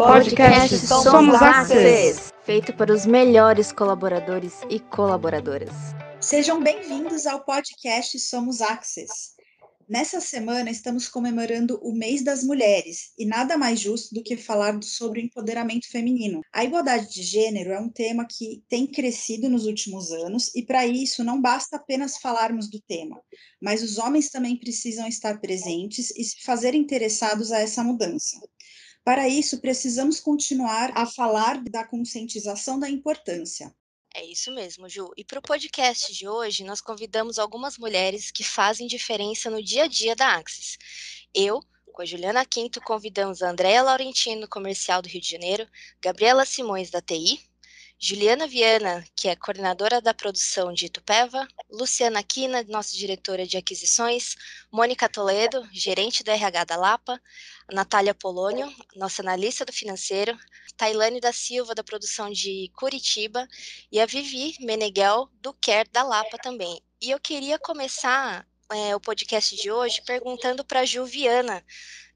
Podcast Somos Access. Feito para os melhores colaboradores e colaboradoras. Sejam bem-vindos ao podcast Somos Access. Nessa semana estamos comemorando o Mês das Mulheres e nada mais justo do que falar sobre o empoderamento feminino. A igualdade de gênero é um tema que tem crescido nos últimos anos e para isso não basta apenas falarmos do tema, mas os homens também precisam estar presentes e se fazer interessados a essa mudança. Para isso, precisamos continuar a falar da conscientização da importância. É isso mesmo, Ju. E para o podcast de hoje, nós convidamos algumas mulheres que fazem diferença no dia a dia da Axis. Eu, com a Juliana Quinto, convidamos a Andréa Laurentino, comercial do Rio de Janeiro, Gabriela Simões, da TI, Juliana Viana, que é coordenadora da produção de Itupeva, Luciana Quina, nossa diretora de aquisições, Mônica Toledo, gerente do RH da Lapa, Natália Polônio, nossa analista do financeiro, Tailane da Silva, da produção de Curitiba, e a Vivi Meneghel, do Care da Lapa também. E eu queria começar é, o podcast de hoje perguntando para a Juliana,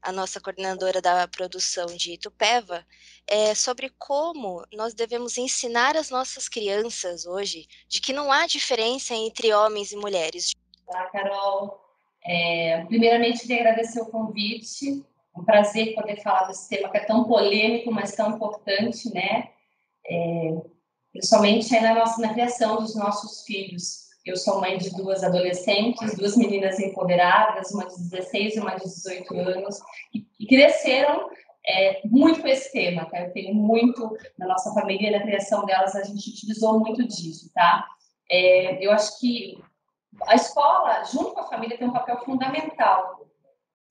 a nossa coordenadora da produção de Itupeva, é, sobre como nós devemos ensinar as nossas crianças hoje de que não há diferença entre homens e mulheres. Olá, Carol. É, primeiramente, queria agradecer o convite. É um prazer poder falar desse tema que é tão polêmico, mas tão importante, né? É, principalmente na, nossa, na criação dos nossos filhos. Eu sou mãe de duas adolescentes, duas meninas empoderadas, uma de 16 e uma de 18 anos, e, cresceram é, muito com esse tema, tá? Eu tenho muito, na nossa família, na criação delas, a gente utilizou muito disso, tá? É, eu acho que a escola, junto com a família, tem um papel fundamental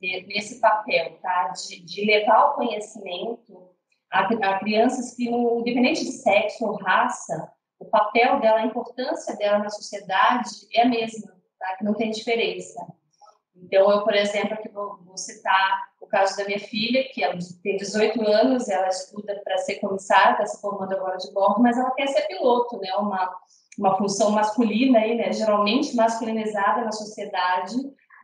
nesse papel, tá? De, de levar o conhecimento a, a crianças que, independente de sexo ou raça, o papel dela, a importância dela na sociedade é a mesma, tá? que não tem diferença. Então, eu, por exemplo, aqui vou, vou citar o caso da minha filha, que ela tem 18 anos, ela estuda para ser comissária, está se formando agora de bordo, mas ela quer ser piloto, né? Uma, uma função masculina, aí, né? geralmente masculinizada na sociedade,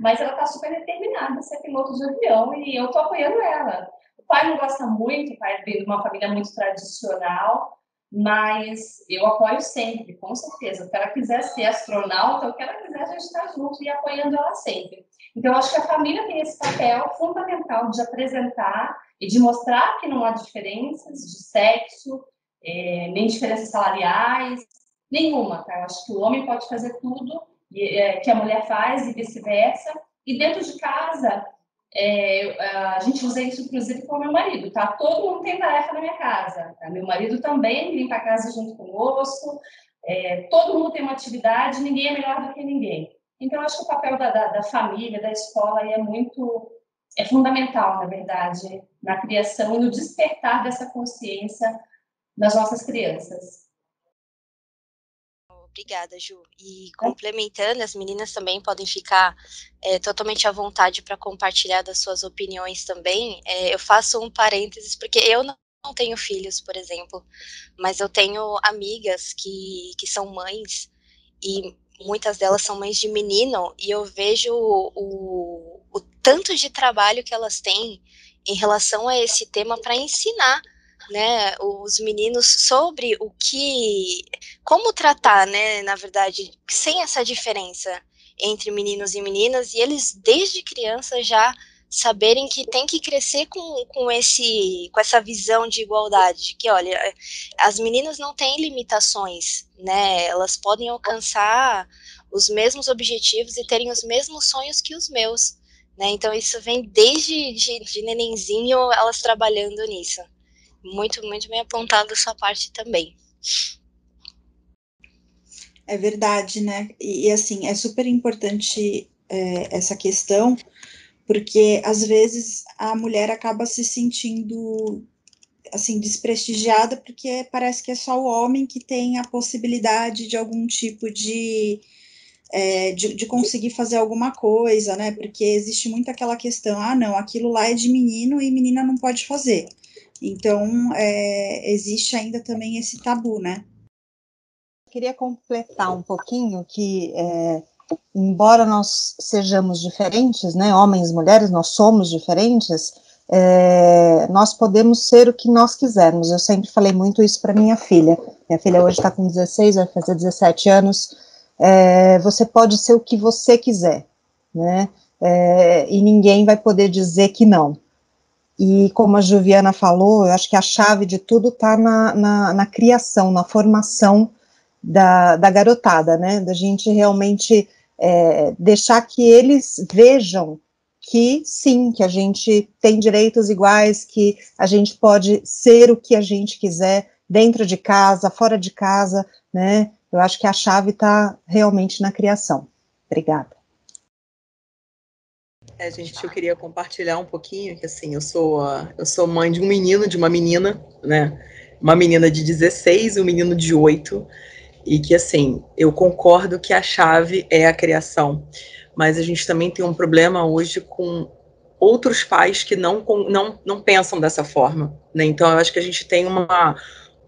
mas ela está super determinada a ser piloto de avião e eu estou apoiando ela. O pai não gosta muito, o pai vem de uma família muito tradicional, mas eu apoio sempre, com certeza. Se ela quiser ser astronauta, o que ela quiser, a gente está junto e apoiando ela sempre. Então, acho que a família tem esse papel fundamental de apresentar e de mostrar que não há diferenças de sexo, é, nem diferenças salariais, nenhuma. Tá? Eu acho que o homem pode fazer tudo é, que a mulher faz e vice-versa. E dentro de casa, é, a gente usa isso, inclusive, com meu marido, tá? Todo mundo tem tarefa na minha casa. Tá? Meu marido também limpa a casa junto conosco. É, todo mundo tem uma atividade, ninguém é melhor do que ninguém. Então, acho que o papel da, da, da família, da escola, é muito, é fundamental, na verdade, na criação e no despertar dessa consciência nas nossas crianças. Obrigada, Ju. E complementando, as meninas também podem ficar é, totalmente à vontade para compartilhar das suas opiniões também. É, eu faço um parênteses, porque eu não tenho filhos, por exemplo, mas eu tenho amigas que, que são mães e muitas delas são mães de menino e eu vejo o, o tanto de trabalho que elas têm em relação a esse tema para ensinar né, os meninos sobre o que, como tratar, né, na verdade, sem essa diferença entre meninos e meninas, e eles desde criança já saberem que tem que crescer com, com, esse, com essa visão de igualdade, de que, olha, as meninas não têm limitações, né, elas podem alcançar os mesmos objetivos e terem os mesmos sonhos que os meus, né, então isso vem desde de, de nenenzinho elas trabalhando nisso muito, muito bem apontado essa parte também. É verdade, né? E, e assim, é super importante é, essa questão, porque às vezes a mulher acaba se sentindo assim desprestigiada porque parece que é só o homem que tem a possibilidade de algum tipo de é, de, de, conseguir fazer alguma coisa, né? Porque existe muito aquela questão, ah, não, aquilo lá é de menino e menina não pode fazer. Então, é, existe ainda também esse tabu, né? Queria completar um pouquinho que, é, embora nós sejamos diferentes, né, homens e mulheres, nós somos diferentes, é, nós podemos ser o que nós quisermos. Eu sempre falei muito isso para minha filha. Minha filha hoje está com 16, vai fazer 17 anos. É, você pode ser o que você quiser, né? É, e ninguém vai poder dizer que não. E como a Juliana falou, eu acho que a chave de tudo está na, na, na, criação, na formação da, da garotada, né? Da gente realmente é, deixar que eles vejam que sim, que a gente tem direitos iguais, que a gente pode ser o que a gente quiser dentro de casa, fora de casa, né? Eu acho que a chave está realmente na criação. Obrigada. É, gente, eu queria compartilhar um pouquinho que assim, eu sou eu sou mãe de um menino, de uma menina, né? Uma menina de 16, um menino de 8, e que assim, eu concordo que a chave é a criação mas a gente também tem um problema hoje com outros pais que não, não, não pensam dessa forma. Né? Então, eu acho que a gente tem uma,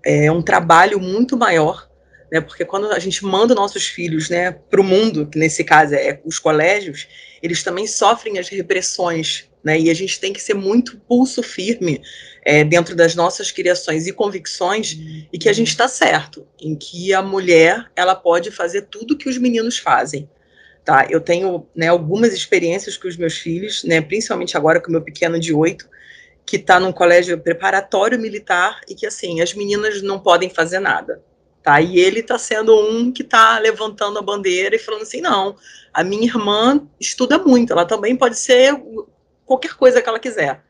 é, um trabalho muito maior, né? porque quando a gente manda nossos filhos né, para o mundo, que nesse caso é os colégios, eles também sofrem as repressões, né? e a gente tem que ser muito pulso firme é, dentro das nossas criações e convicções, e que a gente está certo, em que a mulher ela pode fazer tudo que os meninos fazem. Tá? Eu tenho né, algumas experiências com os meus filhos, né, principalmente agora com o meu pequeno de oito, que está num colégio preparatório militar e que, assim, as meninas não podem fazer nada. Tá? E ele está sendo um que está levantando a bandeira e falando assim: não, a minha irmã estuda muito, ela também pode ser qualquer coisa que ela quiser.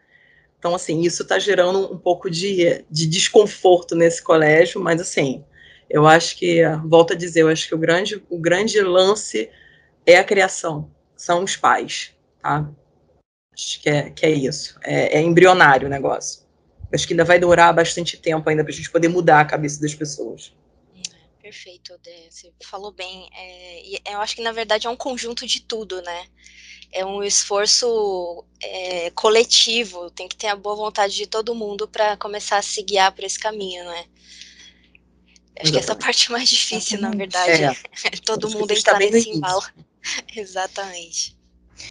Então, assim, isso está gerando um pouco de, de desconforto nesse colégio, mas, assim, eu acho que, volto a dizer, eu acho que o grande, o grande lance é a criação, são os pais, tá? Acho que é, que é isso. É, é embrionário o negócio. Acho que ainda vai durar bastante tempo ainda para a gente poder mudar a cabeça das pessoas. Perfeito, Odé. Você falou bem. É, eu acho que, na verdade, é um conjunto de tudo, né? É um esforço é, coletivo, tem que ter a boa vontade de todo mundo para começar a se guiar por esse caminho, né? Acho Exatamente. que essa parte é mais difícil, na verdade. É. todo mundo entrar nesse embalo. Exatamente.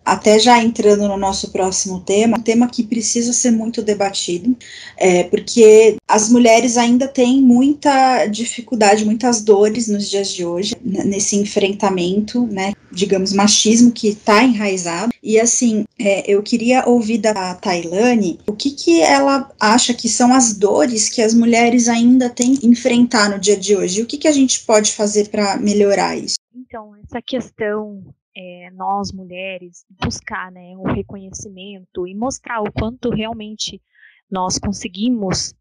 Até já entrando no nosso próximo tema, um tema que precisa ser muito debatido, é, porque as mulheres ainda têm muita dificuldade, muitas dores nos dias de hoje, nesse enfrentamento, né, digamos, machismo que está enraizado. E assim, é, eu queria ouvir da Tailane o que, que ela acha que são as dores que as mulheres ainda têm que enfrentar no dia de hoje, e o que, que a gente pode fazer para melhorar isso. Então, essa questão é, nós mulheres buscar né, o reconhecimento e mostrar o quanto realmente nós conseguimos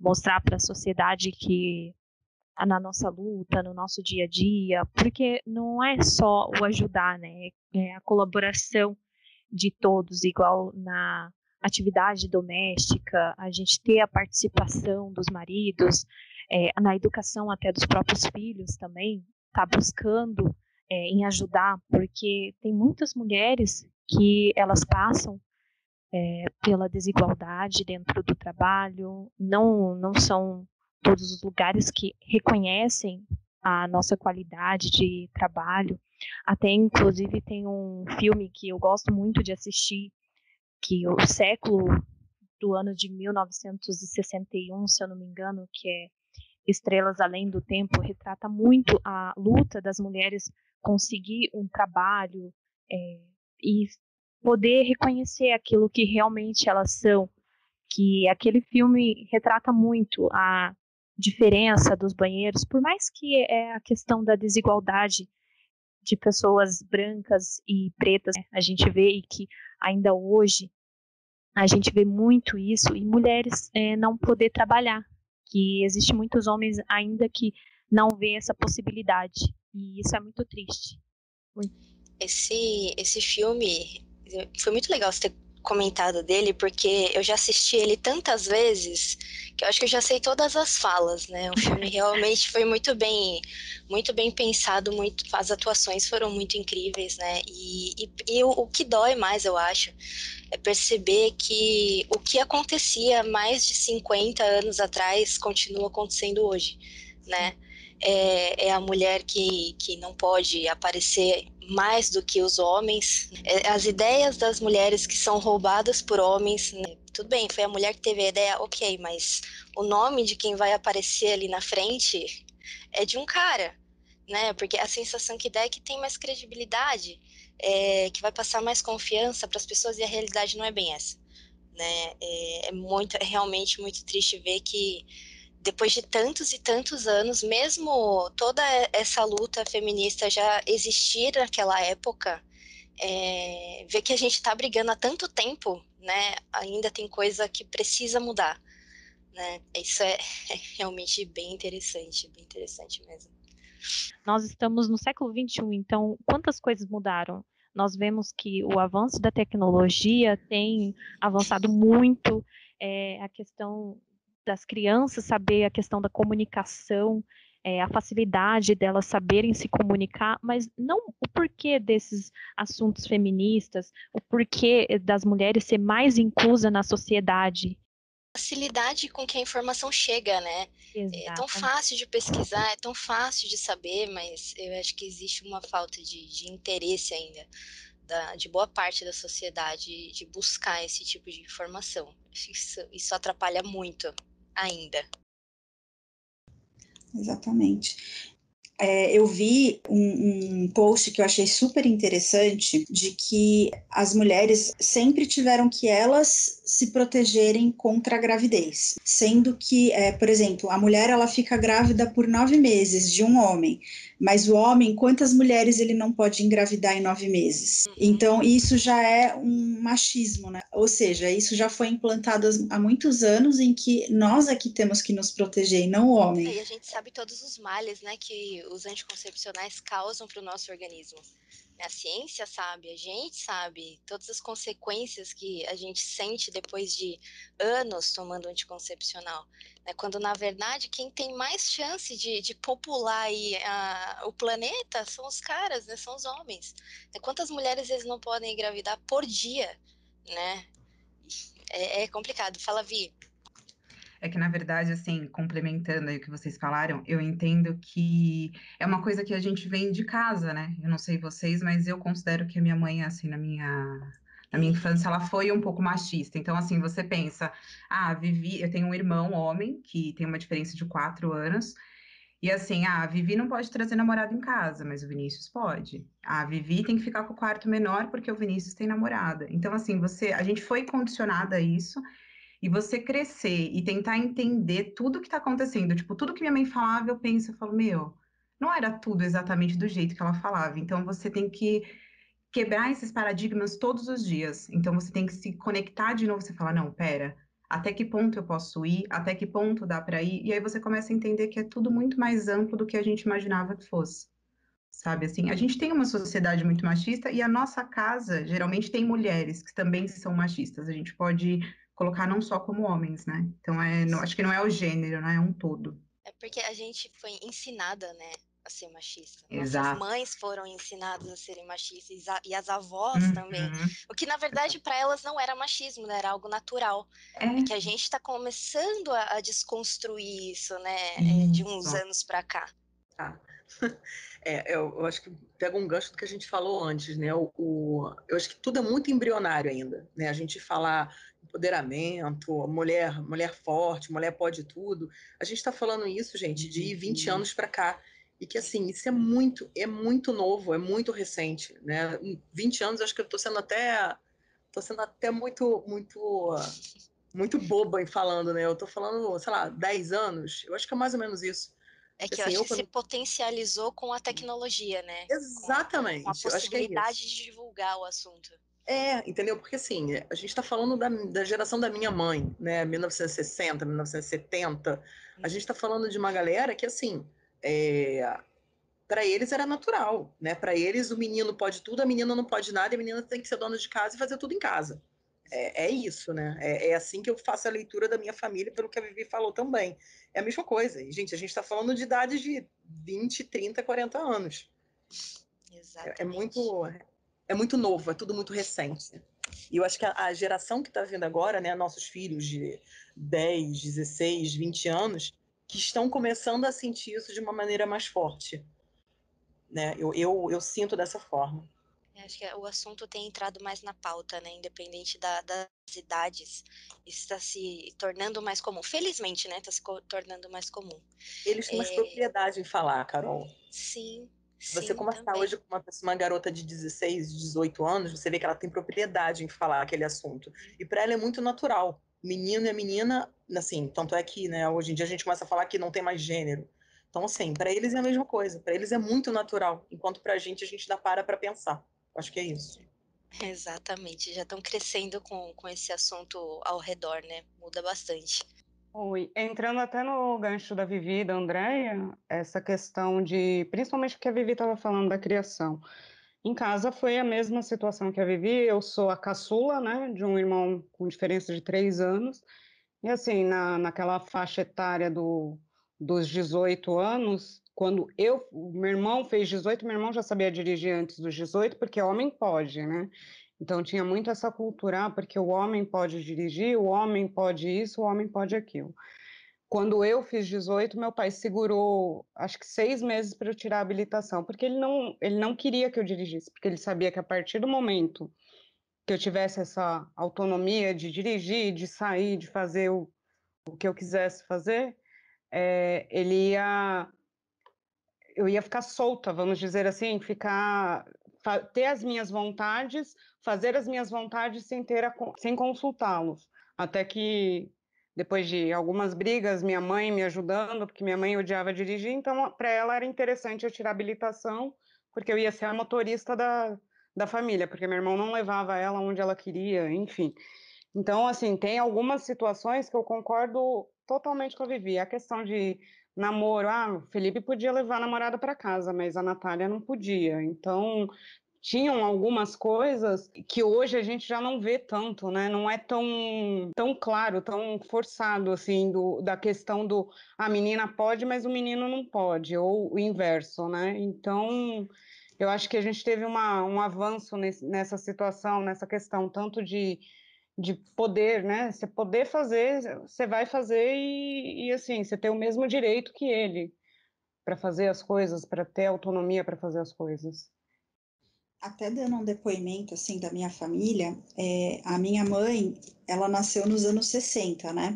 mostrar para a sociedade que na nossa luta, no nosso dia a dia, porque não é só o ajudar, né? É a colaboração de todos, igual na atividade doméstica, a gente ter a participação dos maridos, é, na educação até dos próprios filhos também, tá buscando é, em ajudar, porque tem muitas mulheres que elas passam é, pela desigualdade dentro do trabalho, não, não são todos os lugares que reconhecem a nossa qualidade de trabalho. Até, inclusive, tem um filme que eu gosto muito de assistir, que o século do ano de 1961, se eu não me engano, que é Estrelas Além do Tempo, retrata muito a luta das mulheres conseguir um trabalho é, e poder reconhecer aquilo que realmente elas são. Que aquele filme retrata muito a diferença dos banheiros, por mais que é a questão da desigualdade de pessoas brancas e pretas, né? a gente vê e que ainda hoje a gente vê muito isso e mulheres é, não poder trabalhar, que existe muitos homens ainda que não vê essa possibilidade. E isso é muito triste. Esse, esse filme foi muito legal você ter comentado dele, porque eu já assisti ele tantas vezes que eu acho que eu já sei todas as falas, né? O filme realmente foi muito bem, muito bem pensado, muito, as atuações foram muito incríveis, né? E, e, e o, o, que dói mais, eu acho, é perceber que o que acontecia mais de 50 anos atrás continua acontecendo hoje, né? É, é a mulher que, que não pode aparecer mais do que os homens. É, as ideias das mulheres que são roubadas por homens, né? tudo bem, foi a mulher que teve a ideia, ok, mas o nome de quem vai aparecer ali na frente é de um cara, né? Porque a sensação que dá é que tem mais credibilidade, é, que vai passar mais confiança para as pessoas e a realidade não é bem essa, né? É, é muito, é realmente muito triste ver que depois de tantos e tantos anos, mesmo toda essa luta feminista já existir naquela época, é, ver que a gente está brigando há tanto tempo, né? Ainda tem coisa que precisa mudar, né? Isso é, é realmente bem interessante, bem interessante mesmo. Nós estamos no século XXI, então quantas coisas mudaram? Nós vemos que o avanço da tecnologia tem avançado muito, é, a questão das crianças saber a questão da comunicação, é, a facilidade delas saberem se comunicar, mas não o porquê desses assuntos feministas, o porquê das mulheres ser mais inclusa na sociedade. Facilidade com que a informação chega, né? Exato. É tão fácil de pesquisar, é tão fácil de saber, mas eu acho que existe uma falta de, de interesse ainda da, de boa parte da sociedade de buscar esse tipo de informação. Isso, isso atrapalha muito ainda. Exatamente. É, eu vi um, um, post que eu achei super interessante de que as mulheres sempre tiveram que elas se protegerem contra a gravidez, sendo que, é, por exemplo, a mulher ela fica grávida por nove meses de um homem, mas o homem, quantas mulheres ele não pode engravidar em nove meses? Então, isso já é um machismo, né? Ou seja, isso já foi implantado há muitos anos em que nós aqui temos que nos proteger e não o homem. É, e a gente sabe todos os males, né, que os anticoncepcionais causam para o nosso organismo. A ciência sabe, a gente sabe todas as consequências que a gente sente depois de anos tomando anticoncepcional. Né? Quando, na verdade, quem tem mais chance de, de popular aí, a, o planeta são os caras, né? são os homens. Né? Quantas mulheres eles não podem engravidar por dia? Né? É, é complicado. Fala, Vi. É que, na verdade, assim, complementando aí o que vocês falaram, eu entendo que é uma coisa que a gente vem de casa, né? Eu não sei vocês, mas eu considero que a minha mãe, assim, na minha na minha infância ela foi um pouco machista. Então, assim, você pensa, ah, Vivi, eu tenho um irmão homem que tem uma diferença de quatro anos. E assim, ah, a Vivi não pode trazer namorado em casa, mas o Vinícius pode. Ah, a Vivi tem que ficar com o quarto menor porque o Vinícius tem namorada. Então, assim, você, a gente foi condicionada a isso. E você crescer e tentar entender tudo que está acontecendo. Tipo, tudo que minha mãe falava, eu penso, eu falo, meu, não era tudo exatamente do jeito que ela falava. Então você tem que quebrar esses paradigmas todos os dias. Então você tem que se conectar de novo, você fala, não, pera, até que ponto eu posso ir, até que ponto dá para ir, e aí você começa a entender que é tudo muito mais amplo do que a gente imaginava que fosse. Sabe assim, a gente tem uma sociedade muito machista e a nossa casa geralmente tem mulheres que também são machistas. A gente pode colocar não só como homens, né? Então é, não, acho que não é o gênero, né? É um todo. É porque a gente foi ensinada, né, a ser machista. Exato. Nossas mães foram ensinadas a serem machistas e as avós uhum. também. O que na verdade para elas não era machismo, né? Era algo natural. É, é que a gente está começando a, a, desconstruir isso, né? Isso. De uns anos para cá. Tá. É, eu, eu, acho que pega um gancho do que a gente falou antes, né? O, o, eu acho que tudo é muito embrionário ainda, né? A gente falar empoderamento, mulher, mulher forte, mulher pode tudo. A gente está falando isso, gente, de 20 uhum. anos para cá. E que assim, isso é muito, é muito novo, é muito recente, né? 20 anos, acho que eu estou sendo até tô sendo até muito muito muito boba em falando, né? Eu estou falando, sei lá, 10 anos. Eu acho que é mais ou menos isso. É que assim, eu acho que se potencializou com a tecnologia, né? Exatamente. Com a, com a possibilidade é de divulgar o assunto. É, entendeu? Porque assim, a gente está falando da, da, geração da minha mãe, né? 1960, 1970. A gente está falando de uma galera que, assim, é, para eles era natural, né? Para eles o menino pode tudo, a menina não pode nada, e a menina tem que ser dona de casa e fazer tudo em casa. É, é isso, né? É, é, assim que eu faço a leitura da minha família, pelo que a Vivi falou também. É a mesma coisa. E, gente, a gente está falando de idades de 20, 30, 40 anos. Exatamente. É, é, muito, é muito novo, é tudo muito recente. E eu acho que a, a geração que está vindo agora, né, nossos filhos de 10, 16, 20 anos, que estão começando a sentir isso de uma maneira mais forte. Né? Eu, eu, eu sinto dessa forma. Acho que o assunto tem entrado mais na pauta, né? Independente da, das idades, está se tornando mais comum. Felizmente, né? Está se tornando mais comum. Eles têm é... mais propriedade em falar, Carol. Sim. Você sim, conversar também. hoje com uma, pessoa, uma garota de 16, 18 anos, você vê que ela tem propriedade em falar aquele assunto. E para ela é muito natural. Menino e a menina, assim, tanto é que, né, hoje em dia a gente começa a falar que não tem mais gênero. Então, assim, para eles é a mesma coisa. Para eles é muito natural, enquanto para a gente a gente dá para para pensar. Acho que é isso. Exatamente, já estão crescendo com, com esse assunto ao redor, né? Muda bastante. Oi, entrando até no gancho da Vivi e da Andréia, essa questão de, principalmente o que a Vivi estava falando da criação. Em casa foi a mesma situação que a Vivi, eu sou a caçula, né, de um irmão com diferença de três anos, e assim, na, naquela faixa etária do, dos 18 anos, quando eu, meu irmão fez 18, meu irmão já sabia dirigir antes dos 18, porque homem pode, né? Então tinha muito essa cultura, ah, porque o homem pode dirigir, o homem pode isso, o homem pode aquilo. Quando eu fiz 18, meu pai segurou, acho que seis meses para eu tirar a habilitação, porque ele não, ele não queria que eu dirigisse, porque ele sabia que a partir do momento que eu tivesse essa autonomia de dirigir, de sair, de fazer o, o que eu quisesse fazer, é, ele ia eu ia ficar solta, vamos dizer assim, ficar ter as minhas vontades, fazer as minhas vontades sem ter a, sem consultá-los. Até que depois de algumas brigas, minha mãe me ajudando, porque minha mãe odiava dirigir, então para ela era interessante eu tirar habilitação, porque eu ia ser a motorista da, da família, porque meu irmão não levava ela onde ela queria, enfim. Então, assim, tem algumas situações que eu concordo totalmente com a Vivi. A questão de namoro, ah, o Felipe podia levar a namorada para casa, mas a Natália não podia. Então, tinham algumas coisas que hoje a gente já não vê tanto, né? Não é tão, tão claro, tão forçado assim do, da questão do a menina pode, mas o menino não pode, ou o inverso, né? Então, eu acho que a gente teve uma, um avanço nesse, nessa situação, nessa questão tanto de de poder, né? Você poder fazer, você vai fazer e, e assim, você tem o mesmo direito que ele para fazer as coisas, para ter autonomia para fazer as coisas. Até dando um depoimento assim da minha família, é, a minha mãe, ela nasceu nos anos 60, né?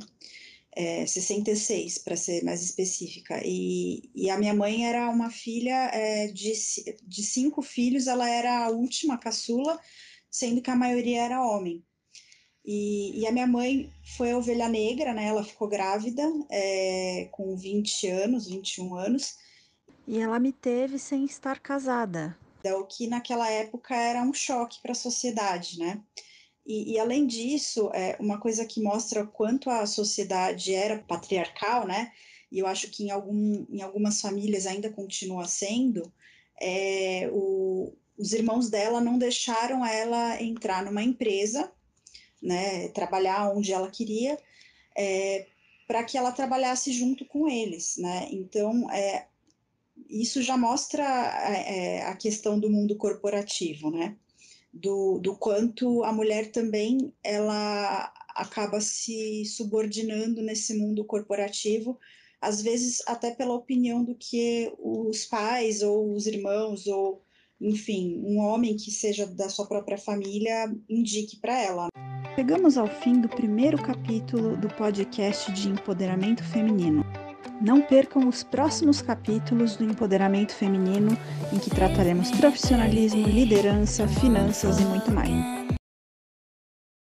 É, 66, para ser mais específica. E, e, a minha mãe era uma filha é, de, de cinco filhos, ela era a última caçula, sendo que a maioria era homem. E, e, a minha mãe foi a ovelha negra, né? Ela ficou grávida é, com 20 anos, 21 anos. E ela me teve sem estar casada. O que naquela época era um choque para a sociedade, né? E, e, além disso, é uma coisa que mostra quanto a sociedade era patriarcal, né? E eu acho que em, algum, em algumas famílias ainda continua sendo, é, o, os irmãos dela não deixaram ela entrar numa empresa né, trabalhar onde ela queria, é, para que ela trabalhasse junto com eles, né? Então, é, isso já mostra é, é, a questão do mundo corporativo, né? Do, do quanto a mulher também ela acaba se subordinando nesse mundo corporativo, às vezes até pela opinião do que os pais ou os irmãos ou enfim, um homem que seja da sua própria família indique para ela. Chegamos ao fim do primeiro capítulo do podcast de empoderamento feminino. Não percam os próximos capítulos do empoderamento feminino, em que trataremos profissionalismo, liderança, finanças e muito mais.